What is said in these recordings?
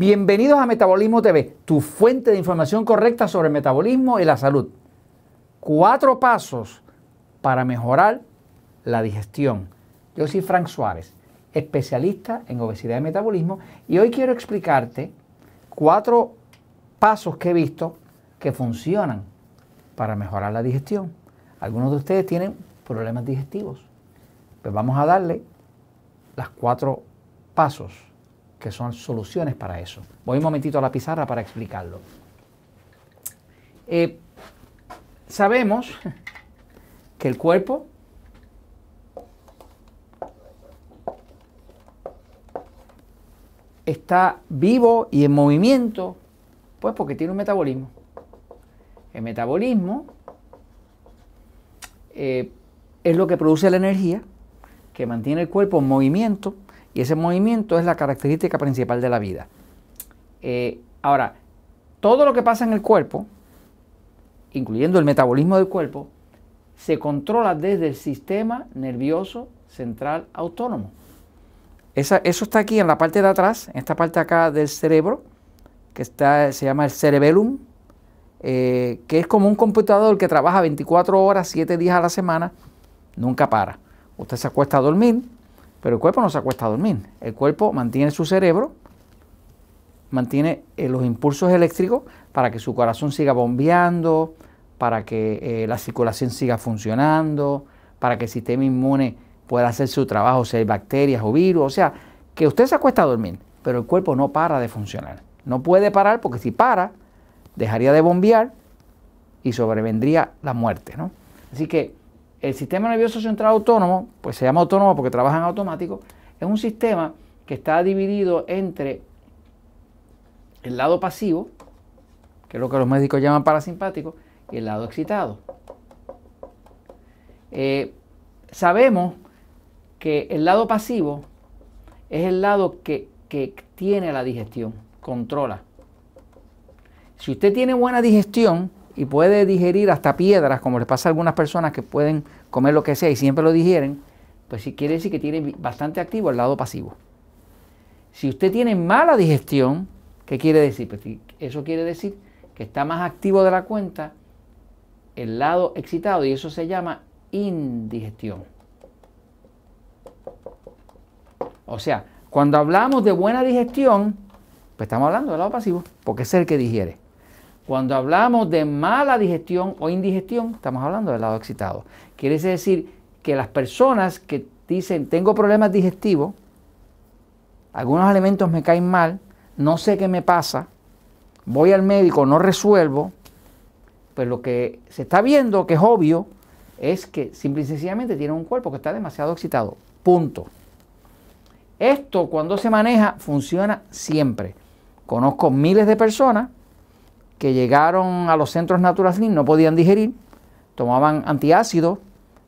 Bienvenidos a Metabolismo TV, tu fuente de información correcta sobre el metabolismo y la salud. Cuatro pasos para mejorar la digestión. Yo soy Frank Suárez, especialista en obesidad y metabolismo, y hoy quiero explicarte cuatro pasos que he visto que funcionan para mejorar la digestión. Algunos de ustedes tienen problemas digestivos. Pues vamos a darle las cuatro pasos que son soluciones para eso. Voy un momentito a la pizarra para explicarlo. Eh, sabemos que el cuerpo está vivo y en movimiento, pues porque tiene un metabolismo. El metabolismo eh, es lo que produce la energía, que mantiene el cuerpo en movimiento, y ese movimiento es la característica principal de la vida. Eh, ahora, todo lo que pasa en el cuerpo, incluyendo el metabolismo del cuerpo, se controla desde el sistema nervioso central autónomo. eso está aquí en la parte de atrás, en esta parte acá del cerebro, que está, se llama el cerebellum, eh, que es como un computador que trabaja 24 horas, 7 días a la semana, nunca para. Usted se acuesta a dormir, pero el cuerpo no se acuesta a dormir. El cuerpo mantiene su cerebro, mantiene eh, los impulsos eléctricos para que su corazón siga bombeando, para que eh, la circulación siga funcionando, para que el sistema inmune pueda hacer su trabajo, si hay bacterias o virus. O sea, que usted se acuesta a dormir, pero el cuerpo no para de funcionar. No puede parar porque si para, dejaría de bombear y sobrevendría la muerte. ¿no? Así que el sistema nervioso central autónomo, pues se llama autónomo porque trabaja en automático, es un sistema que está dividido entre el lado pasivo, que es lo que los médicos llaman parasimpático, y el lado excitado. Eh, sabemos que el lado pasivo es el lado que, que tiene la digestión, controla. Si usted tiene buena digestión y puede digerir hasta piedras, como le pasa a algunas personas que pueden comer lo que sea y siempre lo digieren, pues sí quiere decir que tiene bastante activo el lado pasivo. Si usted tiene mala digestión, ¿qué quiere decir? Pues eso quiere decir que está más activo de la cuenta el lado excitado y eso se llama indigestión. O sea, cuando hablamos de buena digestión, pues estamos hablando del lado pasivo, porque es el que digiere. Cuando hablamos de mala digestión o indigestión, estamos hablando del lado excitado. Quiere decir que las personas que dicen tengo problemas digestivos, algunos alimentos me caen mal, no sé qué me pasa, voy al médico, no resuelvo, pues lo que se está viendo, que es obvio, es que simple y sencillamente tiene un cuerpo que está demasiado excitado. Punto. Esto cuando se maneja funciona siempre. Conozco miles de personas que llegaron a los centros Natural no podían digerir, tomaban antiácidos,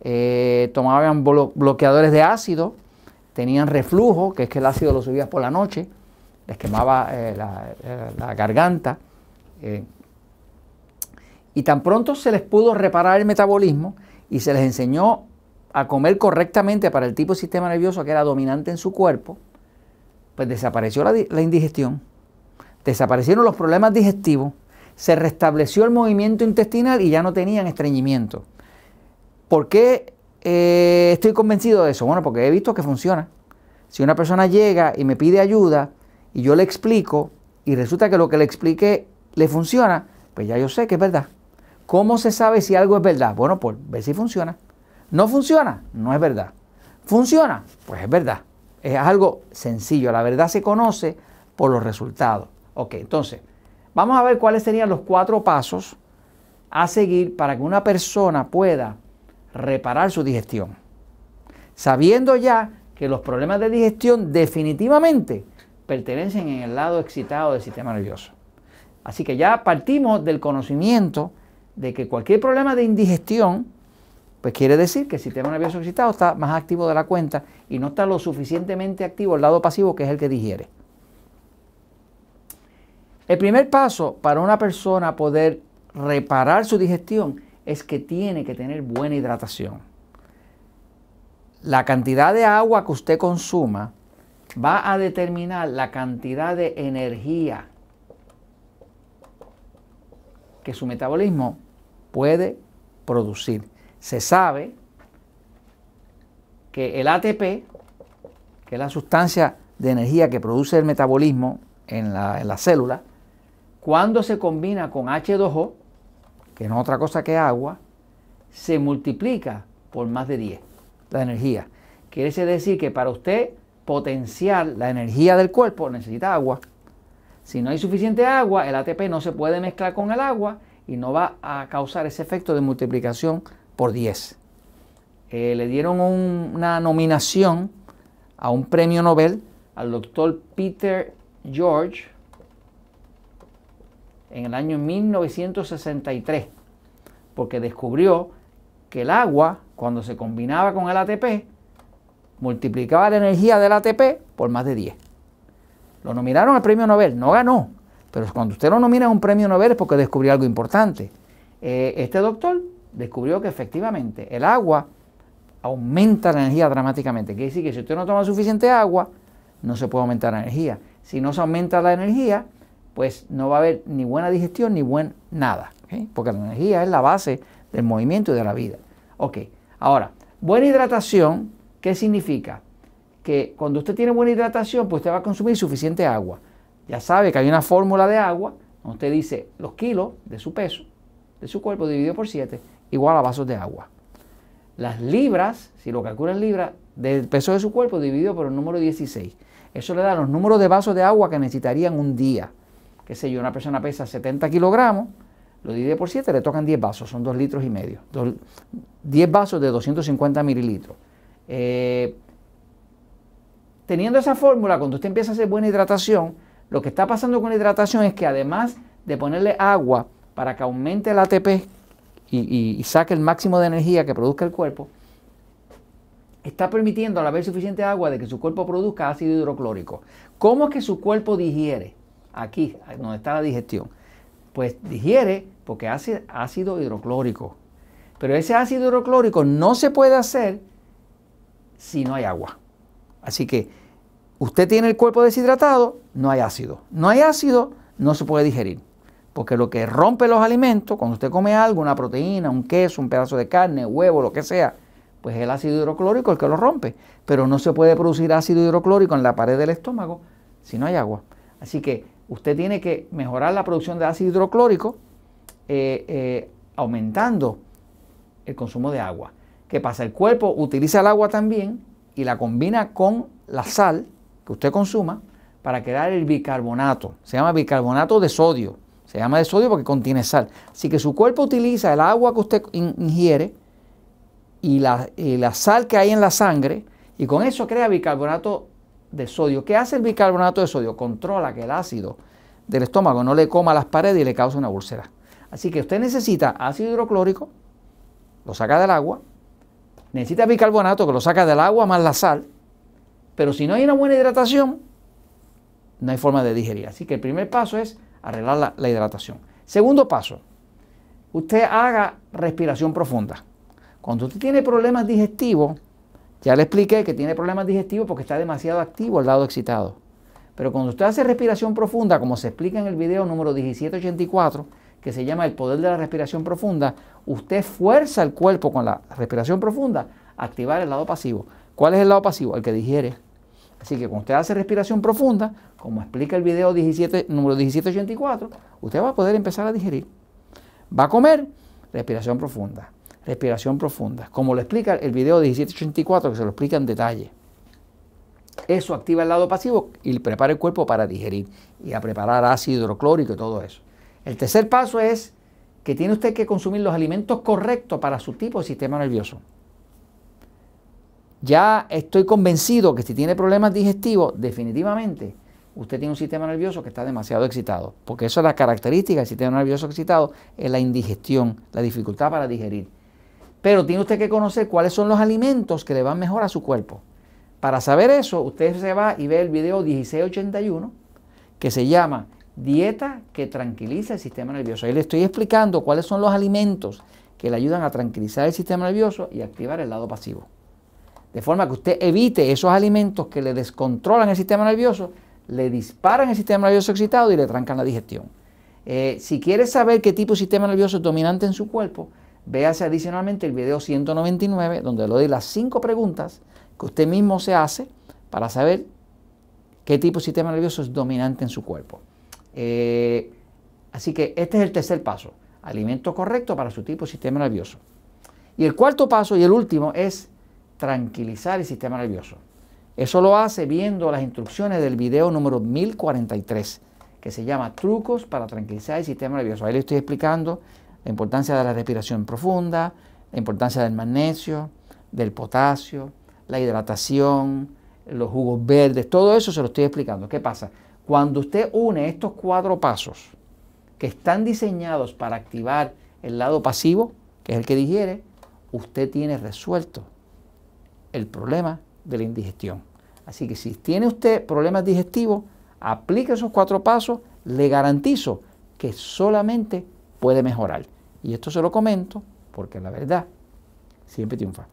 eh, tomaban bloqueadores de ácido, tenían reflujo, que es que el ácido lo subía por la noche, les quemaba eh, eh, la, garganta. y tan pronto se les pudo reparar el metabolismo y se les enseñó a comer correctamente para el tipo de sistema nervioso que era dominante en su cuerpo, pues desapareció la indigestión, desaparecieron los problemas digestivos, se restableció el movimiento intestinal y ya no tenían estreñimiento. ¿Por qué eh, estoy convencido de eso? Bueno, porque he visto que funciona. Si una persona llega y me pide ayuda y yo le explico y resulta que lo que le expliqué le funciona, pues ya yo sé que es verdad. ¿Cómo se sabe si algo es verdad? Bueno, pues ver si funciona. ¿No funciona? No es verdad. ¿Funciona? Pues es verdad. Es algo sencillo. La verdad se conoce por los resultados. Ok, entonces, Vamos a ver cuáles serían los cuatro pasos a seguir para que una persona pueda reparar su digestión. Sabiendo ya que los problemas de digestión definitivamente pertenecen en el lado excitado del sistema nervioso. Así que ya partimos del conocimiento de que cualquier problema de indigestión, pues quiere decir que el sistema nervioso excitado está más activo de la cuenta y no está lo suficientemente activo el lado pasivo que es el que digiere. El primer paso para una persona poder reparar su digestión es que tiene que tener buena hidratación. La cantidad de agua que usted consuma va a determinar la cantidad de energía que su metabolismo puede producir. Se sabe que el ATP, que es la sustancia de energía que produce el metabolismo en la, célula, cuando se combina con H2O, que no es otra cosa que agua, se multiplica por más de 10 la energía. Quiere decir que para usted potenciar la energía del cuerpo necesita agua. Si no hay suficiente agua, el ATP no se puede mezclar con el agua y no va a causar ese efecto de multiplicación por 10. Eh, le dieron una nominación a un premio Nobel al doctor Peter George en el año 1963, porque descubrió que el agua, cuando se combinaba con el ATP, multiplicaba la energía del ATP por más de 10. Lo nominaron al premio Nobel, no ganó, pero cuando usted lo nomina a un premio Nobel es porque descubrió algo importante. Eh, este doctor descubrió que efectivamente el agua aumenta la energía dramáticamente. Quiere decir que si usted no toma suficiente agua, no se puede aumentar la energía. Si no se aumenta la energía, pues no va a haber ni buena digestión ni buen nada. Porque la energía es la base del movimiento y de la vida. Ok, ahora, buena hidratación, ¿qué significa? Que cuando usted tiene buena hidratación, pues usted va a consumir suficiente agua. Ya sabe que hay una fórmula de agua, donde usted dice los kilos de su peso, de su cuerpo dividido por 7, igual a vasos de agua. Las libras, si lo calcula en libras, del peso de su cuerpo dividido por el número 16. Eso le da los números de vasos de agua que necesitarían un día. Qué sé yo, una persona pesa 70 kilogramos, lo divide por 7, le tocan 10 vasos, son 2 litros y medio. 10 vasos de 250 mililitros. Eh, teniendo esa fórmula, cuando usted empieza a hacer buena hidratación, lo que está pasando con la hidratación es que además de ponerle agua para que aumente el ATP y, saque el máximo de energía que produzca el cuerpo, está permitiendo al haber suficiente agua de que su cuerpo produzca ácido hidroclórico. ¿Cómo es que su cuerpo digiere? Aquí, donde está la digestión. Pues digiere porque hace ácido hidroclórico. Pero ese ácido hidroclórico no se puede hacer si no hay agua. Así que usted tiene el cuerpo deshidratado, no hay ácido. No hay ácido, no se puede digerir. Porque lo que rompe los alimentos, cuando usted come algo, una proteína, un queso, un pedazo de carne, huevo, lo que sea, pues es el ácido hidroclórico el que lo rompe. Pero no se puede producir ácido hidroclórico en la pared del estómago si no hay agua. Así que usted tiene que mejorar la producción de ácido hidroclórico eh, eh, aumentando el consumo de agua. ¿Qué pasa? El cuerpo utiliza el agua también y la combina con la sal que usted consuma para crear el bicarbonato. Se llama bicarbonato de sodio. Se llama de sodio porque contiene sal. Así que su cuerpo utiliza el agua que usted ingiere y la, sal que hay en la sangre y con eso crea bicarbonato de sodio. ¿Qué hace el bicarbonato de sodio? Controla que el ácido del estómago no le coma las paredes y le cause una úlcera. Así que usted necesita ácido hidroclórico, lo saca del agua, necesita bicarbonato que lo saca del agua más la sal, pero si no hay una buena hidratación, no hay forma de digerir. Así que el primer paso es arreglar la, hidratación. Segundo paso, usted haga respiración profunda. Cuando usted tiene problemas digestivos, ya le expliqué que tiene problemas digestivos porque está demasiado activo al lado excitado. Pero cuando usted hace respiración profunda, como se explica en el video número 1784, que se llama el poder de la respiración profunda, usted fuerza el cuerpo con la respiración profunda a activar el lado pasivo. ¿Cuál es el lado pasivo? El que digiere. Así que cuando usted hace respiración profunda, como explica el video 17, número 1784, usted va a poder empezar a digerir. Va a comer, respiración profunda, respiración profunda, como lo explica el video 1784, que se lo explica en detalle. Eso activa el lado pasivo y prepara el cuerpo para digerir y a preparar ácido hidroclórico y todo eso. El tercer paso es que tiene usted que consumir los alimentos correctos para su tipo de sistema nervioso ya estoy convencido que si tiene problemas digestivos, definitivamente usted tiene un sistema nervioso que está demasiado excitado, porque eso es la característica del sistema nervioso excitado, es la indigestión, la dificultad para digerir. Pero tiene usted que conocer cuáles son los alimentos que le van mejor a su cuerpo. Para saber eso, usted se va y ve el video 1681, que se llama Dieta que tranquiliza el sistema nervioso. Ahí le estoy explicando cuáles son los alimentos que le ayudan a tranquilizar el sistema nervioso y activar el lado pasivo. de forma que usted evite esos alimentos que le descontrolan el sistema nervioso, le disparan el sistema nervioso excitado y le trancan la digestión. Eh, si quiere saber qué tipo de sistema nervioso es dominante en su cuerpo, véase adicionalmente el video 199, donde le doy las cinco preguntas que usted mismo se hace para saber qué tipo de sistema nervioso es dominante en su cuerpo. Eh, así que este es el tercer paso, alimento correcto para su tipo de sistema nervioso. Y el cuarto paso y el último es tranquilizar el sistema nervioso. Eso lo hace viendo las instrucciones del video número 1043, que se llama Trucos para tranquilizar el sistema nervioso. Ahí le estoy explicando la importancia de la respiración profunda, la importancia del magnesio, del potasio, la hidratación, los jugos verdes, todo eso se lo estoy explicando. ¿Qué pasa? Cuando usted une estos cuatro pasos que están diseñados para activar el lado pasivo, que es el que digiere, usted tiene resuelto el problema de la indigestión. Así que si tiene usted problemas digestivos, aplique esos cuatro pasos, le garantizo que solamente puede mejorar. Y esto se lo comento porque la verdad siempre triunfa.